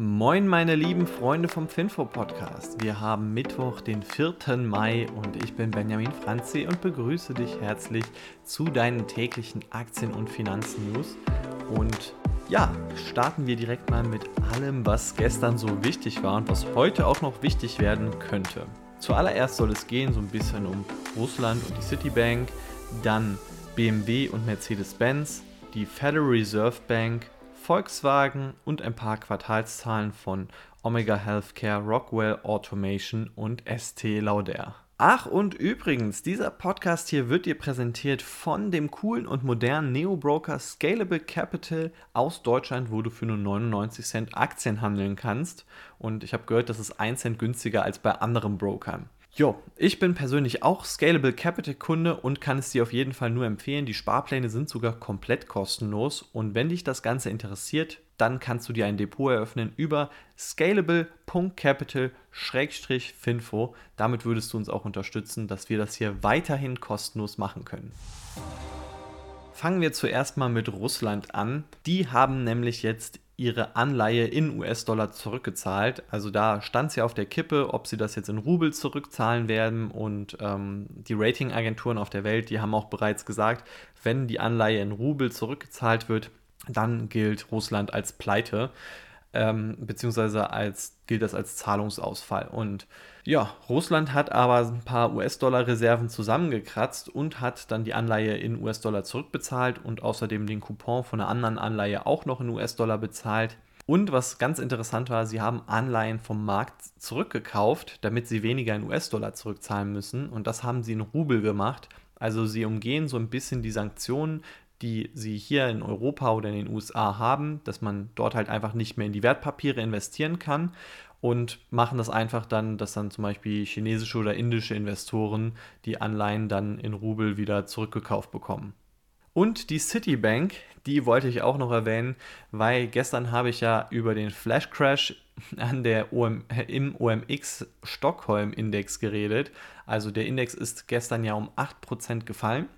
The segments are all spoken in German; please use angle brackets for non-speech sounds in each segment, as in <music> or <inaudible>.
Moin, meine lieben Freunde vom Finfo Podcast. Wir haben Mittwoch, den 4. Mai und ich bin Benjamin Franzi und begrüße dich herzlich zu deinen täglichen Aktien- und Finanznews. Und ja, starten wir direkt mal mit allem, was gestern so wichtig war und was heute auch noch wichtig werden könnte. Zuallererst soll es gehen so ein bisschen um Russland und die Citibank, dann BMW und Mercedes-Benz, die Federal Reserve Bank, Volkswagen und ein paar Quartalszahlen von Omega Healthcare, Rockwell Automation und ST Lauder. Ach und übrigens, dieser Podcast hier wird dir präsentiert von dem coolen und modernen Neo-Broker Scalable Capital aus Deutschland, wo du für nur 99 Cent Aktien handeln kannst. Und ich habe gehört, das ist 1 Cent günstiger als bei anderen Brokern. Jo, ich bin persönlich auch Scalable Capital Kunde und kann es dir auf jeden Fall nur empfehlen. Die Sparpläne sind sogar komplett kostenlos und wenn dich das Ganze interessiert, dann kannst du dir ein Depot eröffnen über scalable.capital-finfo. Damit würdest du uns auch unterstützen, dass wir das hier weiterhin kostenlos machen können. Fangen wir zuerst mal mit Russland an. Die haben nämlich jetzt ihre Anleihe in US-Dollar zurückgezahlt. Also da stand ja auf der Kippe, ob sie das jetzt in Rubel zurückzahlen werden. Und ähm, die Ratingagenturen auf der Welt, die haben auch bereits gesagt, wenn die Anleihe in Rubel zurückgezahlt wird, dann gilt Russland als Pleite ähm, beziehungsweise als, gilt das als Zahlungsausfall. Und ja, Russland hat aber ein paar US-Dollar-Reserven zusammengekratzt und hat dann die Anleihe in US-Dollar zurückbezahlt und außerdem den Coupon von einer anderen Anleihe auch noch in US-Dollar bezahlt. Und was ganz interessant war, sie haben Anleihen vom Markt zurückgekauft, damit sie weniger in US-Dollar zurückzahlen müssen. Und das haben sie in Rubel gemacht. Also sie umgehen so ein bisschen die Sanktionen, die sie hier in Europa oder in den USA haben, dass man dort halt einfach nicht mehr in die Wertpapiere investieren kann und machen das einfach dann, dass dann zum Beispiel chinesische oder indische Investoren die Anleihen dann in Rubel wieder zurückgekauft bekommen. Und die Citibank, die wollte ich auch noch erwähnen, weil gestern habe ich ja über den Flash Crash an der OM, im OMX Stockholm Index geredet. Also der Index ist gestern ja um 8% gefallen.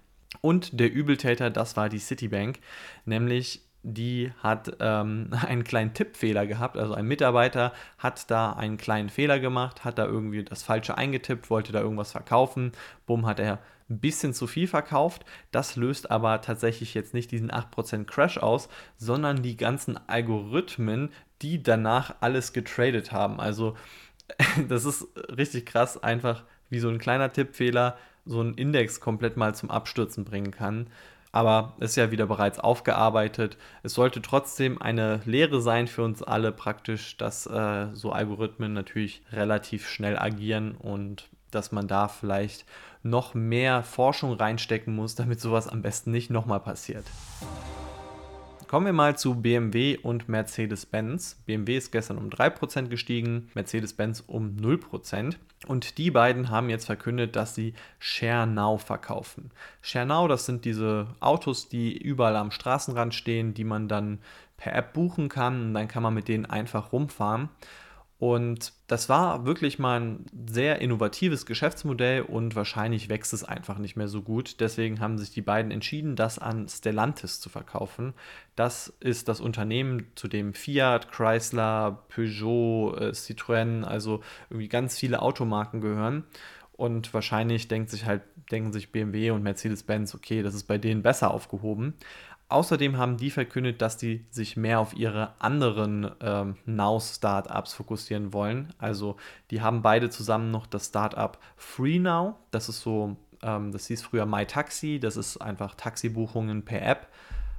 Und der Übeltäter, das war die Citibank, nämlich die hat ähm, <laughs> einen kleinen Tippfehler gehabt. Also ein Mitarbeiter hat da einen kleinen Fehler gemacht, hat da irgendwie das Falsche eingetippt, wollte da irgendwas verkaufen. Bumm, hat er ein bisschen zu viel verkauft. Das löst aber tatsächlich jetzt nicht diesen 8% Crash aus, sondern die ganzen Algorithmen, die danach alles getradet haben. Also <laughs> das ist richtig krass, einfach wie so ein kleiner Tippfehler so einen Index komplett mal zum Abstürzen bringen kann. Aber ist ja wieder bereits aufgearbeitet. Es sollte trotzdem eine Lehre sein für uns alle praktisch, dass äh, so Algorithmen natürlich relativ schnell agieren und dass man da vielleicht noch mehr Forschung reinstecken muss, damit sowas am besten nicht nochmal passiert. Kommen wir mal zu BMW und Mercedes-Benz. BMW ist gestern um 3% gestiegen, Mercedes-Benz um 0%. Und die beiden haben jetzt verkündet, dass sie Share verkaufen. Share das sind diese Autos, die überall am Straßenrand stehen, die man dann per App buchen kann und dann kann man mit denen einfach rumfahren. Und das war wirklich mal ein sehr innovatives Geschäftsmodell und wahrscheinlich wächst es einfach nicht mehr so gut. Deswegen haben sich die beiden entschieden, das an Stellantis zu verkaufen. Das ist das Unternehmen, zu dem Fiat, Chrysler, Peugeot, äh, Citroën, also irgendwie ganz viele Automarken gehören. Und wahrscheinlich denkt sich halt, denken sich BMW und Mercedes-Benz, okay, das ist bei denen besser aufgehoben. Außerdem haben die verkündet, dass die sich mehr auf ihre anderen ähm, Now-Startups fokussieren wollen. Also die haben beide zusammen noch das Startup FreeNow. Das ist so, ähm, das hieß früher MyTaxi. Das ist einfach Taxibuchungen per App.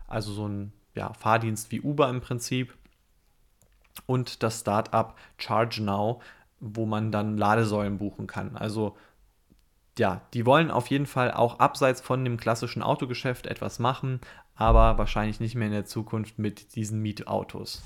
Also so ein ja, Fahrdienst wie Uber im Prinzip. Und das Startup ChargeNow, wo man dann Ladesäulen buchen kann. Also ja, die wollen auf jeden Fall auch abseits von dem klassischen Autogeschäft etwas machen, aber wahrscheinlich nicht mehr in der Zukunft mit diesen Mietautos.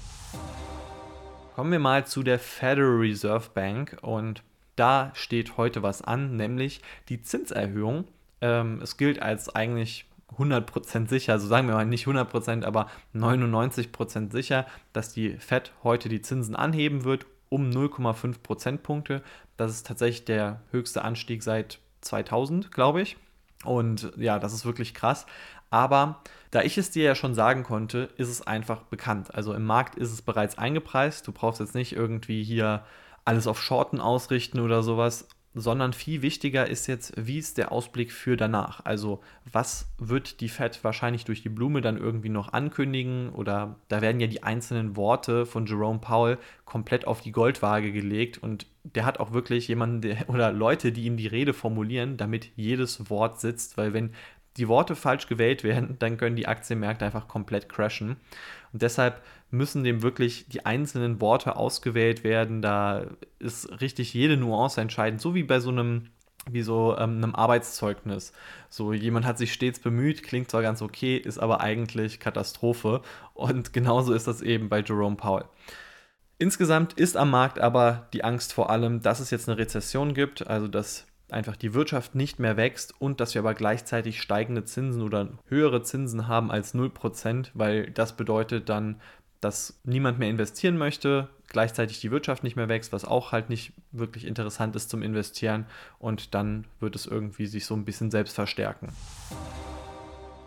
Kommen wir mal zu der Federal Reserve Bank und da steht heute was an, nämlich die Zinserhöhung. Ähm, es gilt als eigentlich 100% sicher, also sagen wir mal nicht 100%, aber 99% sicher, dass die Fed heute die Zinsen anheben wird um 0,5 Prozentpunkte. Das ist tatsächlich der höchste Anstieg seit 2000, glaube ich. Und ja, das ist wirklich krass. Aber da ich es dir ja schon sagen konnte, ist es einfach bekannt. Also im Markt ist es bereits eingepreist. Du brauchst jetzt nicht irgendwie hier alles auf Shorten ausrichten oder sowas sondern viel wichtiger ist jetzt, wie ist der Ausblick für danach? Also was wird die Fed wahrscheinlich durch die Blume dann irgendwie noch ankündigen? Oder da werden ja die einzelnen Worte von Jerome Powell komplett auf die Goldwaage gelegt und der hat auch wirklich jemanden der, <laughs> oder Leute, die ihm die Rede formulieren, damit jedes Wort sitzt, weil wenn die Worte falsch gewählt werden, <laughs> dann können die Aktienmärkte einfach komplett crashen. Und deshalb müssen dem wirklich die einzelnen Worte ausgewählt werden. Da ist richtig jede Nuance entscheidend, so wie bei so einem wie so ähm, einem Arbeitszeugnis. So jemand hat sich stets bemüht, klingt zwar ganz okay, ist aber eigentlich Katastrophe. Und <laughs> genauso ist das eben bei Jerome Powell. Insgesamt ist am Markt aber die Angst vor allem, dass es jetzt eine Rezession gibt, also dass einfach die Wirtschaft nicht mehr wächst und dass wir aber gleichzeitig steigende Zinsen oder höhere Zinsen haben als 0%, weil das bedeutet dann, dass niemand mehr investieren möchte, gleichzeitig die Wirtschaft nicht mehr wächst, was auch halt nicht wirklich interessant ist zum Investieren und dann wird es irgendwie sich so ein bisschen selbst verstärken.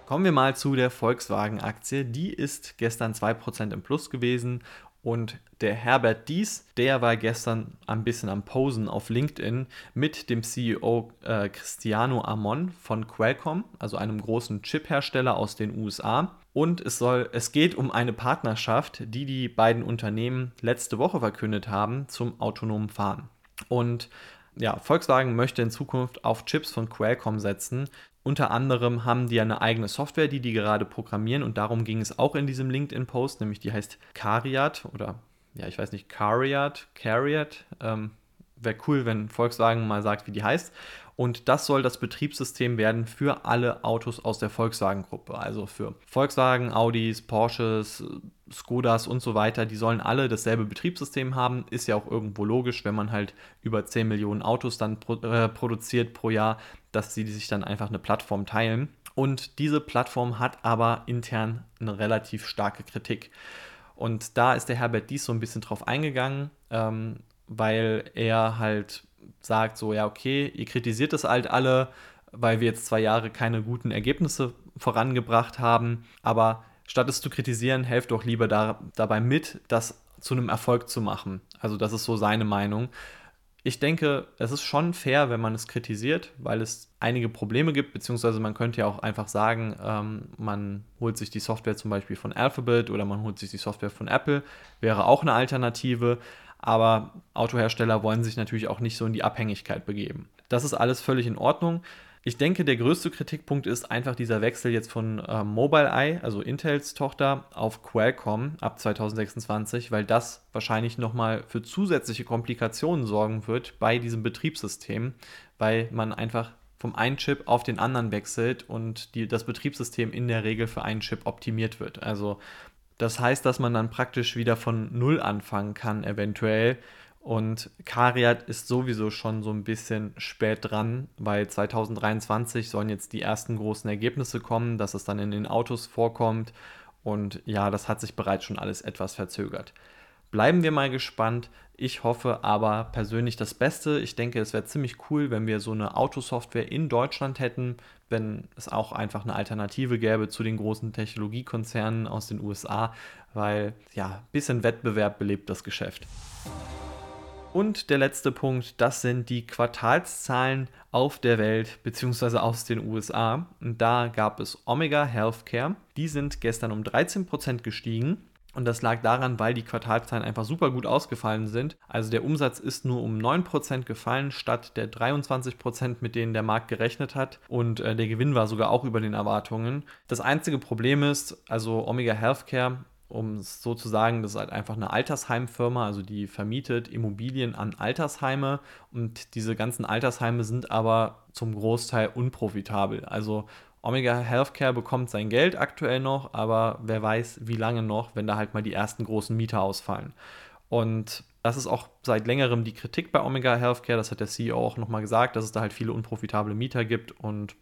Kommen wir mal zu der Volkswagen-Aktie. Die ist gestern 2% im Plus gewesen und der Herbert Dies, der war gestern ein bisschen am Posen auf LinkedIn mit dem CEO äh, Cristiano Amon von Qualcomm, also einem großen Chip-Hersteller aus den USA. Und es, soll, es geht um eine Partnerschaft, die die beiden Unternehmen letzte Woche verkündet haben zum autonomen Fahren. Und ja, Volkswagen möchte in Zukunft auf Chips von Qualcomm setzen, unter anderem haben die eine eigene Software, die die gerade programmieren und darum ging es auch in diesem LinkedIn-Post, nämlich die heißt Cariat oder ja, ich weiß nicht, Cariat, Cariat. Ähm, Wäre cool, wenn Volkswagen mal sagt, wie die heißt. Und das soll das Betriebssystem werden für alle Autos aus der Volkswagen-Gruppe. Also für Volkswagen, Audis, Porsches, Skodas und so weiter. Die sollen alle dasselbe Betriebssystem haben. Ist ja auch irgendwo logisch, wenn man halt über 10 Millionen Autos dann pro, äh, produziert pro Jahr, dass sie sich dann einfach eine Plattform teilen. Und diese Plattform hat aber intern eine relativ starke Kritik. Und da ist der Herbert Dies so ein bisschen drauf eingegangen, ähm, weil er halt sagt so, ja, okay, ihr kritisiert das halt alle, weil wir jetzt zwei Jahre keine guten Ergebnisse vorangebracht haben, aber statt es zu kritisieren, helft doch lieber da, dabei mit, das zu einem Erfolg zu machen. Also das ist so seine Meinung. Ich denke, es ist schon fair, wenn man es kritisiert, weil es einige Probleme gibt, beziehungsweise man könnte ja auch einfach sagen, ähm, man holt sich die Software zum Beispiel von Alphabet oder man holt sich die Software von Apple, wäre auch eine Alternative aber Autohersteller wollen sich natürlich auch nicht so in die Abhängigkeit begeben. Das ist alles völlig in Ordnung. Ich denke, der größte Kritikpunkt ist einfach dieser Wechsel jetzt von äh, Mobileye, also Intels Tochter, auf Qualcomm ab 2026, weil das wahrscheinlich nochmal für zusätzliche Komplikationen sorgen wird bei diesem Betriebssystem, weil man einfach vom einen Chip auf den anderen wechselt und die, das Betriebssystem in der Regel für einen Chip optimiert wird. Also das heißt, dass man dann praktisch wieder von Null anfangen kann, eventuell. Und Cariat ist sowieso schon so ein bisschen spät dran, weil 2023 sollen jetzt die ersten großen Ergebnisse kommen, dass es dann in den Autos vorkommt. Und ja, das hat sich bereits schon alles etwas verzögert. Bleiben wir mal gespannt. Ich hoffe aber persönlich das Beste. Ich denke, es wäre ziemlich cool, wenn wir so eine Autosoftware in Deutschland hätten, wenn es auch einfach eine Alternative gäbe zu den großen Technologiekonzernen aus den USA, weil ja, ein bisschen Wettbewerb belebt das Geschäft. Und der letzte Punkt, das sind die Quartalszahlen auf der Welt bzw. aus den USA. Und da gab es Omega Healthcare. Die sind gestern um 13% gestiegen und das lag daran, weil die Quartalzahlen einfach super gut ausgefallen sind. Also der Umsatz ist nur um 9% gefallen, statt der 23%, mit denen der Markt gerechnet hat. Und äh, der Gewinn war sogar auch über den Erwartungen. Das einzige Problem ist, also Omega Healthcare, um es so zu sagen, das ist halt einfach eine Altersheimfirma, also die vermietet Immobilien an Altersheime und diese ganzen Altersheime sind aber zum Großteil unprofitabel. Also Omega Healthcare bekommt sein Geld aktuell noch, aber wer weiß, wie lange noch, wenn da halt mal die ersten großen Mieter ausfallen. Und das ist auch seit längerem die Kritik bei Omega Healthcare. Das hat der CEO auch nochmal gesagt, dass es da halt viele unprofitable Mieter gibt und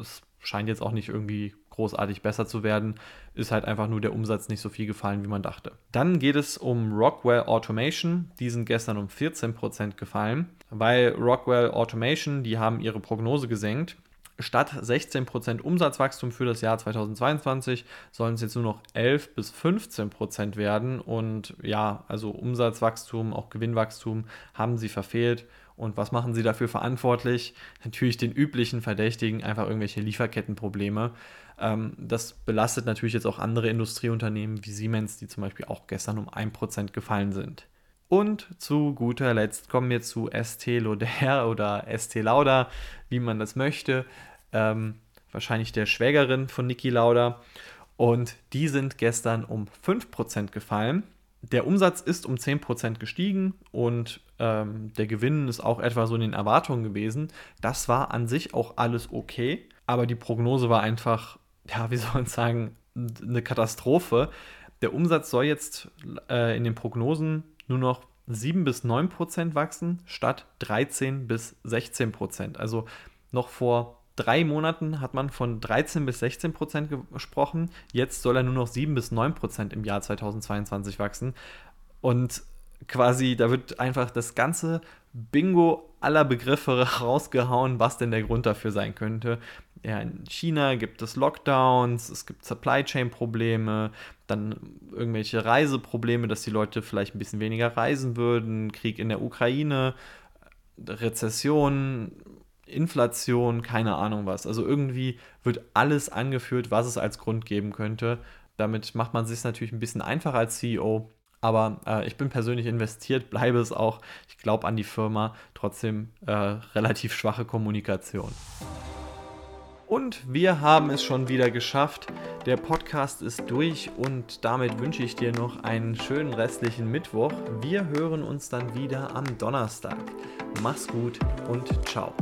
es scheint jetzt auch nicht irgendwie großartig besser zu werden. Ist halt einfach nur der Umsatz nicht so viel gefallen, wie man dachte. Dann geht es um Rockwell Automation. Die sind gestern um 14% gefallen, weil Rockwell Automation, die haben ihre Prognose gesenkt Statt 16% Umsatzwachstum für das Jahr 2022 sollen es jetzt nur noch 11 bis 15% werden. Und ja, also Umsatzwachstum, auch Gewinnwachstum haben sie verfehlt. Und was machen sie dafür verantwortlich? Natürlich den üblichen Verdächtigen, einfach irgendwelche Lieferkettenprobleme. Ähm, das belastet natürlich jetzt auch andere Industrieunternehmen wie Siemens, die zum Beispiel auch gestern um 1% gefallen sind. Und zu guter Letzt kommen wir zu ST Lauder <laughs> oder ST Lauda, wie man das möchte. Ähm, wahrscheinlich der Schwägerin von Niki Lauda. Und die sind gestern um 5% gefallen. Der Umsatz ist um 10% gestiegen und ähm, der Gewinn ist auch etwa so in den Erwartungen gewesen. Das war an sich auch alles okay, aber die Prognose war einfach, ja, wie <laughs> soll man sagen, eine Katastrophe. Der Umsatz soll jetzt äh, in den Prognosen nur noch 7 bis 9 Prozent wachsen, statt 13 bis 16 Prozent. Also noch vor drei Monaten hat man von 13 bis 16 Prozent gesprochen. Jetzt soll er nur noch 7 bis 9 Prozent im Jahr 2022 wachsen. Und quasi, da wird einfach das ganze Bingo aller Begriffe <laughs> rausgehauen, was denn der Grund dafür sein könnte. Ja, in China gibt es Lockdowns, es gibt Supply Chain Probleme, dann irgendwelche Reiseprobleme, dass die Leute vielleicht ein bisschen weniger reisen würden, Krieg in der Ukraine, Rezession, Inflation, keine Ahnung was. Also irgendwie wird alles angeführt, was es als Grund geben könnte. Damit macht man sich natürlich ein bisschen einfacher als CEO. Aber äh, ich bin persönlich investiert, <laughs> bleibe es auch. Ich glaube an die Firma. Trotzdem äh, relativ schwache Kommunikation. Und wir haben es schon wieder geschafft. Der Podcast ist durch und damit wünsche ich dir noch einen schönen restlichen Mittwoch. Wir hören uns dann wieder am Donnerstag. Mach's gut und ciao.